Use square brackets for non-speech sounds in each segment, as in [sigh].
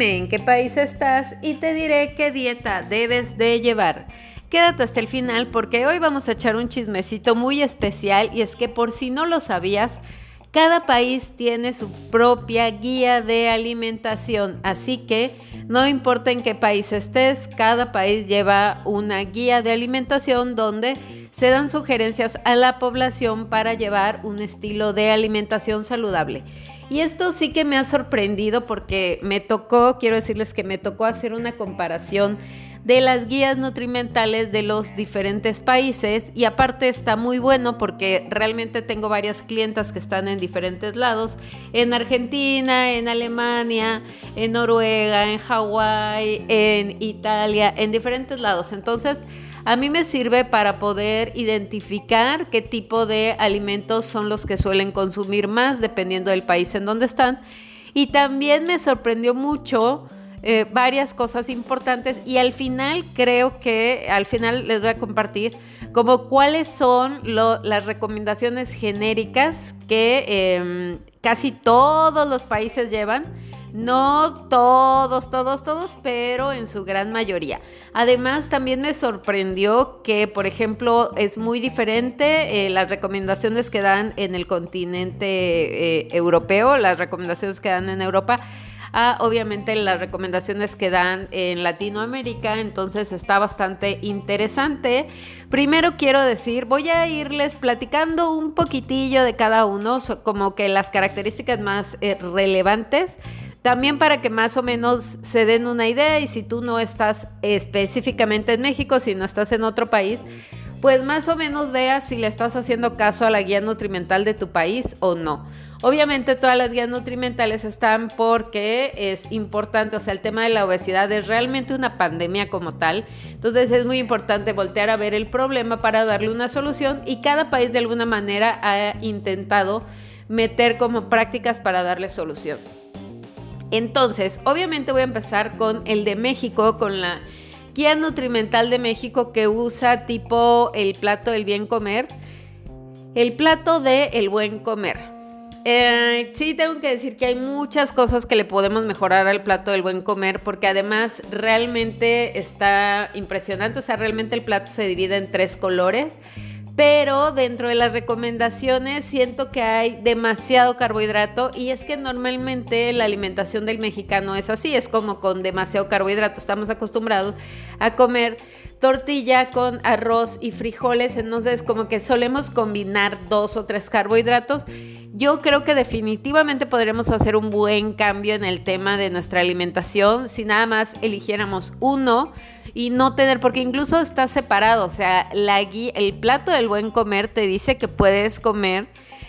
dime en qué país estás y te diré qué dieta debes de llevar. Quédate hasta el final porque hoy vamos a echar un chismecito muy especial y es que por si no lo sabías, cada país tiene su propia guía de alimentación, así que no importa en qué país estés, cada país lleva una guía de alimentación donde se dan sugerencias a la población para llevar un estilo de alimentación saludable. Y esto sí que me ha sorprendido porque me tocó, quiero decirles que me tocó hacer una comparación de las guías nutrimentales de los diferentes países y aparte está muy bueno porque realmente tengo varias clientas que están en diferentes lados, en Argentina, en Alemania, en Noruega, en Hawái, en Italia, en diferentes lados. Entonces, a mí me sirve para poder identificar qué tipo de alimentos son los que suelen consumir más dependiendo del país en donde están. Y también me sorprendió mucho eh, varias cosas importantes y al final creo que al final les voy a compartir como cuáles son las recomendaciones genéricas que em, casi todos los países llevan no todos, todos, todos, pero en su gran mayoría. Además, también me sorprendió que, por ejemplo, es muy diferente eh, las recomendaciones que dan en el continente eh, europeo, las recomendaciones que dan en Europa a obviamente las recomendaciones que dan en Latinoamérica, entonces está bastante interesante. Primero quiero decir, voy a irles platicando un poquitillo de cada uno, como que las características más eh, relevantes también para que más o menos se den una idea y si tú no estás específicamente en México, si no estás en otro país, pues más o menos veas si le estás haciendo caso a la guía nutrimental de tu país o no. Obviamente todas las guías nutrimentales están porque es importante, o sea, el tema de la obesidad es realmente una pandemia como tal. Entonces es muy importante voltear a ver el problema para darle una solución y cada país de alguna manera ha intentado meter como prácticas para darle solución. Entonces, obviamente voy a empezar con el de México, con la guía nutrimental de México que usa tipo el plato del bien comer, el plato de el buen comer. Eh, sí, tengo que decir que hay muchas cosas que le podemos mejorar al plato del buen comer porque además realmente está impresionante, o sea, realmente el plato se divide en tres colores pero dentro de las recomendaciones siento que hay demasiado carbohidrato y es que normalmente la alimentación del mexicano es así, es como con demasiado carbohidrato, estamos acostumbrados a comer tortilla con arroz y frijoles, entonces como que solemos combinar dos o tres carbohidratos. Yo creo que definitivamente podremos hacer un buen cambio en el tema de nuestra alimentación si nada más eligiéramos uno y no tener, porque incluso está separado, o sea, la el plato del buen comer te dice que puedes comer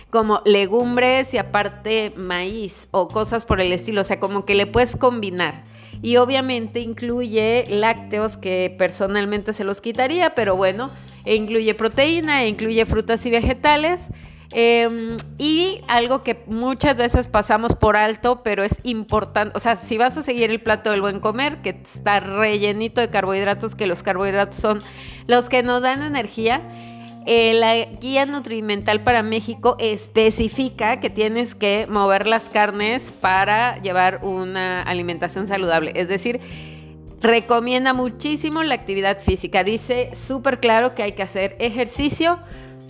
como legumbres y aparte maíz o cosas por el estilo, o sea, como que le puedes combinar. Y obviamente incluye lácteos que personalmente se los quitaría, pero bueno, e incluye proteína, e incluye frutas y vegetales Em, y algo que muchas veces pasamos por alto, pero es importante, o sea, si vas a seguir el plato del buen comer, que está rellenito de carbohidratos, que los carbohidratos son los que nos dan energía, eh, la guía nutrimental para México especifica que tienes que mover las carnes para llevar una alimentación saludable. Es decir, recomienda muchísimo la actividad física. Dice súper claro que hay que hacer ejercicio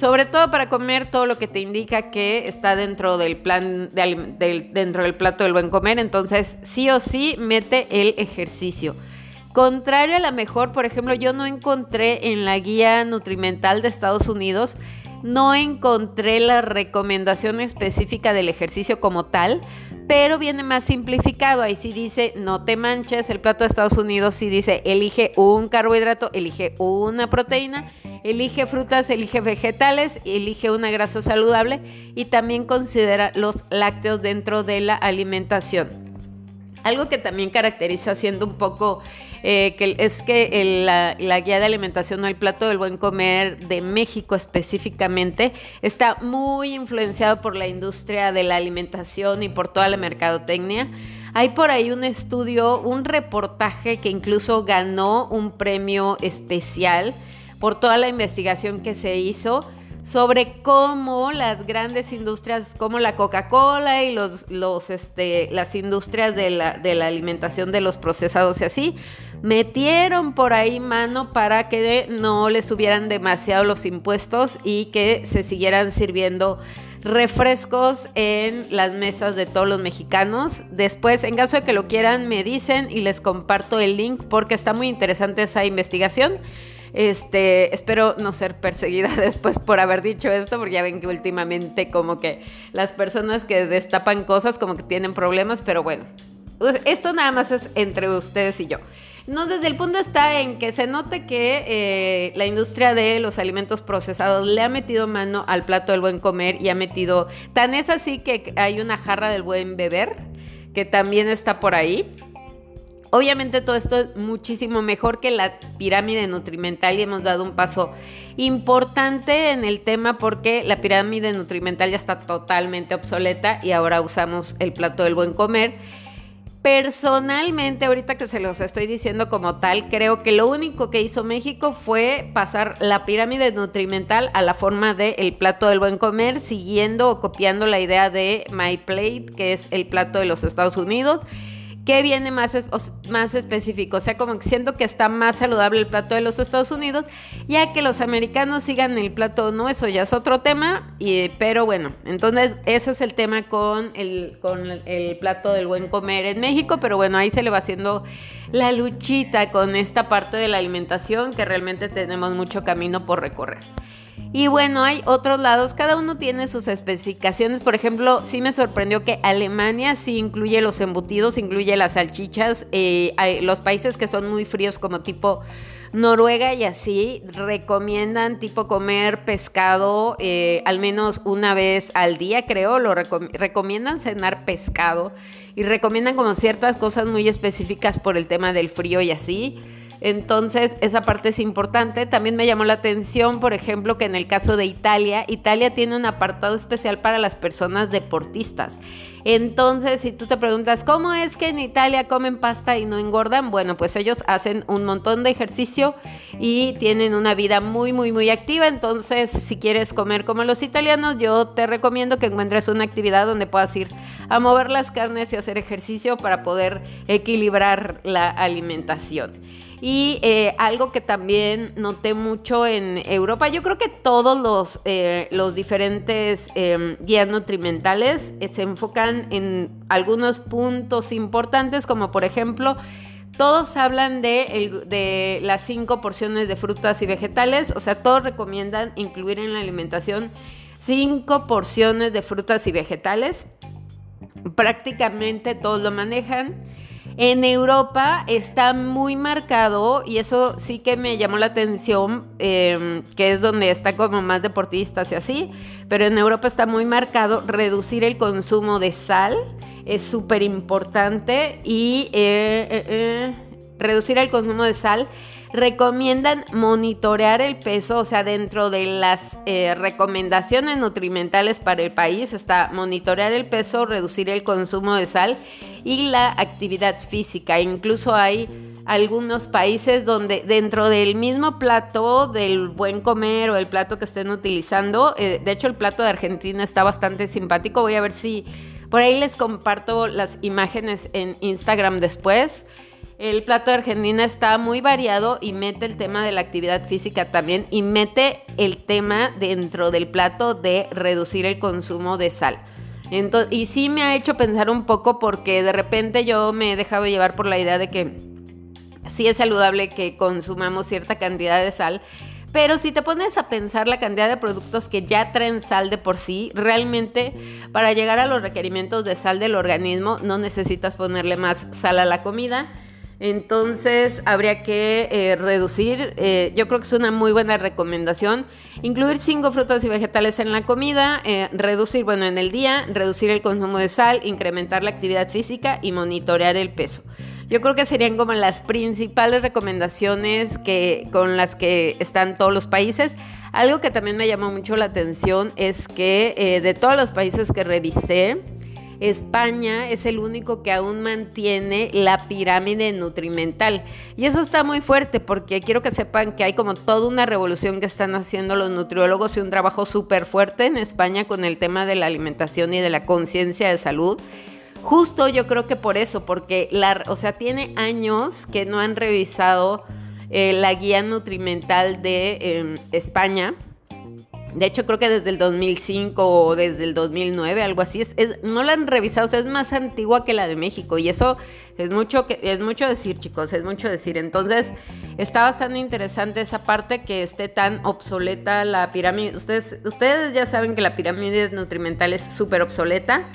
sobre todo para comer todo lo que te indica que está dentro del plan, dentro del plato del buen comer. Entonces, sí o sí, mete el ejercicio. Contrario a la mejor, por ejemplo, yo no encontré en la guía nutrimental de Estados Unidos, no encontré la recomendación específica del ejercicio como tal, pero viene más simplificado. Ahí sí dice, no te manches, el plato de Estados Unidos sí dice, elige un carbohidrato, elige una proteína Elige frutas, elige vegetales, elige una grasa saludable y también considera los lácteos dentro de la alimentación. Algo que también caracteriza siendo un poco eh, que es que la, la, guía de alimentación o el plato del buen comer de México específicamente está muy influenciado por la industria de la alimentación y por toda la mercadotecnia. Hay por ahí un estudio, un reportaje que incluso ganó un premio especial por toda la investigación que se hizo sobre cómo las grandes industrias como la Coca-Cola y los, este, las industrias de la, de la alimentación de los procesados y así metieron por ahí mano para que no les subieran demasiado los impuestos y que se siguieran sirviendo refrescos en las mesas de todos los mexicanos. Después, en caso de que lo quieran, me dicen y les comparto el link porque está muy interesante esa investigación. Este, espero no ser perseguida [laughs] después por haber dicho esto, porque ya ven que últimamente como que las personas que destapan cosas como que tienen problemas, pero bueno, esto nada más es entre ustedes y yo. No, desde el punto está en que se note que eh, la industria de los alimentos procesados le ha metido mano al plato del buen comer y ha metido, tan es así que hay una jarra del buen beber, que también está por ahí. Obviamente todo esto es muchísimo mejor que la pirámide nutrimental y hemos dado un paso importante en el tema porque la pirámide nutrimental ya está totalmente obsoleta y ahora usamos el plato del buen comer. Personalmente, ahorita que se los estoy diciendo como tal, creo que lo único que hizo México fue pasar la pirámide nutrimental a la forma del el plato del buen comer, siguiendo o copiando la idea de My Plate, que es el plato de los Estados Unidos que viene más, más específico. O sea, como que siento que está más saludable el plato de los Estados Unidos, ya que los americanos sigan el plato, no, eso ya es otro tema, y, pero bueno, entonces ese es el tema con el, con el plato del buen comer en México, pero bueno, ahí se le va haciendo la luchita con esta parte de la alimentación que realmente tenemos mucho camino por recorrer. Y bueno, hay otros lados, cada uno tiene sus especificaciones. Por ejemplo, sí me sorprendió que Alemania sí incluye los embutidos, incluye las salchichas. Eh, los países que son muy fríos como tipo Noruega y así recomiendan tipo comer pescado eh, al menos una vez al día, creo. Lo recomiendan cenar pescado y recomiendan como ciertas cosas muy específicas por el tema del frío y así. Entonces, esa parte es importante. También me llamó la atención, por ejemplo, que en el caso de Italia, Italia tiene un apartado especial para las personas deportistas. Entonces, si tú te preguntas, ¿cómo es que en Italia comen pasta y no engordan? Bueno, pues ellos hacen un montón de ejercicio y tienen una vida muy, muy, muy activa. Entonces, si quieres comer como los italianos, yo te recomiendo que encuentres una actividad donde puedas ir a mover las carnes y hacer ejercicio para poder equilibrar la alimentación. Y eh, algo que también noté mucho en Europa, yo creo que todos los, eh, los diferentes em, guías nutrimentales eh, se enfocan en algunos puntos importantes, como por ejemplo, todos hablan de, de, las cinco porciones de frutas y vegetales, o sea, todos recomiendan incluir en la alimentación cinco porciones de frutas y vegetales. Prácticamente todos lo manejan. En Europa está muy marcado y eso sí que me llamó la atención, em, que es donde está como más deportistas y así, pero en Europa está muy marcado reducir el consumo de sal, es súper importante y eh, eh, eh, reducir el consumo de sal recomiendan monitorear el peso, o sea, dentro de las recomendaciones nutrimentales para el país está monitorear el peso, reducir el consumo de sal y la actividad física. Incluso hay algunos países donde dentro del mismo plato del buen comer o el plato que estén utilizando, eh, de hecho el plato de Argentina está bastante simpático, voy a ver si por ahí les comparto las imágenes en Instagram después. El plato de Argentina está muy variado y mete el tema de la actividad física también y mete el tema dentro del plato de reducir el consumo de sal y sí me ha hecho pensar un poco porque de repente yo me he dejado llevar por la idea de que sí es saludable que consumamos cierta cantidad de sal. Pero si te pones a pensar la cantidad de productos que ya traen sal de por sí, realmente para llegar a los requerimientos de sal del organismo no necesitas ponerle más sal a la comida entonces habría que eh, reducir, eh, yo creo que es una muy buena recomendación, incluir cinco frutas y vegetales en la comida, eh, reducir, bueno, en el día, reducir el consumo de sal, incrementar la actividad física y monitorear el peso. Yo creo que serían como las principales recomendaciones que, con las que están todos los países. Algo que también me llamó mucho la atención es que de todos los países que revisé, España es el único que aún mantiene la pirámide nutrimental. Y eso está muy fuerte porque quiero que sepan que hay como toda una revolución que están haciendo los nutriólogos y un trabajo súper fuerte en España con el tema de la alimentación y de la conciencia de salud. Justo yo creo que por eso, porque la, o sea, tiene años que no han revisado eh, la guía nutrimental de em, España de hecho, creo que desde el 2005 o desde el 2009, algo así, es, no la han revisado, o sea, es más antigua que la de México y eso es mucho, que, es mucho decir, chicos, es mucho decir. Entonces, está bastante interesante esa parte que esté tan obsoleta la pirámide. Ustedes, ustedes ya saben que la pirámide nutrimental es súper obsoleta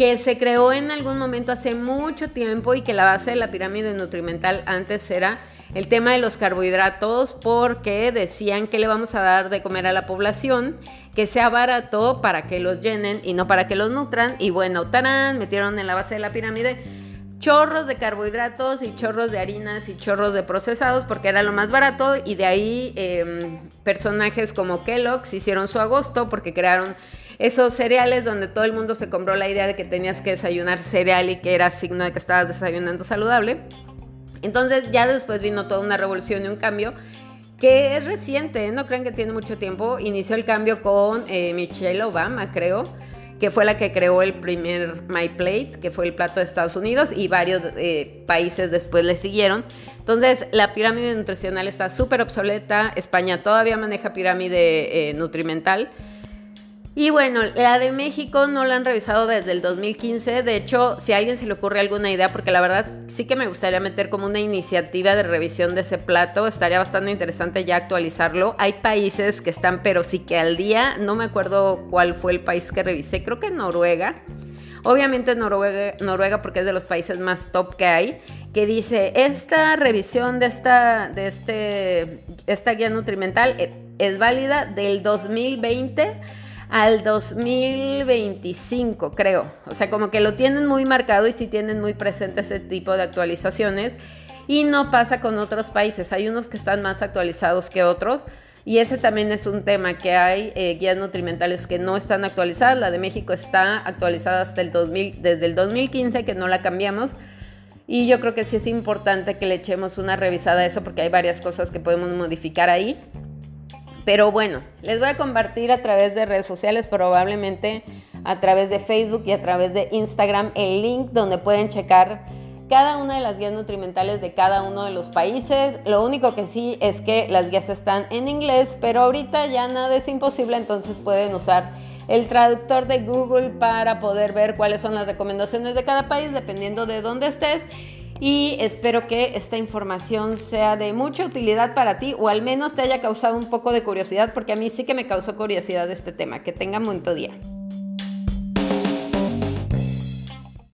que se creó en algún momento hace mucho tiempo y que la base de la pirámide nutrimental antes era el tema de los carbohidratos porque decían que le vamos a dar de comer a la población, que sea barato para que los llenen y no para que los nutran. Y bueno, tarán, metieron en la base de la pirámide chorros de carbohidratos y chorros de harinas y chorros de procesados porque era lo más barato y de ahí em, personajes como Kellogg's hicieron su agosto porque crearon esos cereales donde todo el mundo se compró la idea de que tenías que desayunar cereal y que era signo de que estabas desayunando saludable. Entonces ya después vino toda una revolución y un cambio que es reciente, ¿eh? no crean que tiene mucho tiempo. Inició el cambio con eh, Michelle Obama, creo, que fue la que creó el primer My Plate, que fue el plato de Estados Unidos, y varios eh, países después le siguieron. Entonces, la pirámide nutricional está súper obsoleta. España todavía maneja pirámide nutrimental y bueno, la de México no la han revisado desde el 2015. De hecho, si a alguien se le ocurre alguna idea, porque la verdad sí que me gustaría meter como una iniciativa de revisión de ese plato, estaría bastante interesante ya actualizarlo. Hay países que están, pero sí que al día, no me acuerdo cuál fue el país que revisé, creo que Noruega. Obviamente Noruega, Noruega porque es de los países más top que hay, que dice, esta revisión de esta, de este, esta guía nutrimental eh, es válida del 2020 al 2025, creo. O sea, como que lo tienen muy marcado y sí tienen muy presente ese tipo de actualizaciones. Y no pasa con otros países. Hay unos que están más actualizados que otros. Y ese también es un tema que hay eh, guías nutrimentales que no están actualizadas. La de México está actualizada hasta el 2000, desde el 2015 que no la cambiamos. Y yo creo que sí es importante que le echemos una revisada a eso porque hay varias cosas que podemos modificar ahí. Pero bueno, les voy a compartir a través de redes sociales, probablemente a través de Facebook y a través de Instagram, el link donde pueden checar cada una de las guías nutrimentales de cada uno de los países. Lo único que sí es que las guías están en inglés, pero ahorita ya nada es imposible, entonces pueden usar el traductor de Google para poder ver cuáles son las recomendaciones de cada país dependiendo de dónde estés y espero que esta información sea de mucha utilidad para ti o al menos te haya causado un poco de curiosidad porque a mí sí que me causó curiosidad este tema. Que tengan buen día.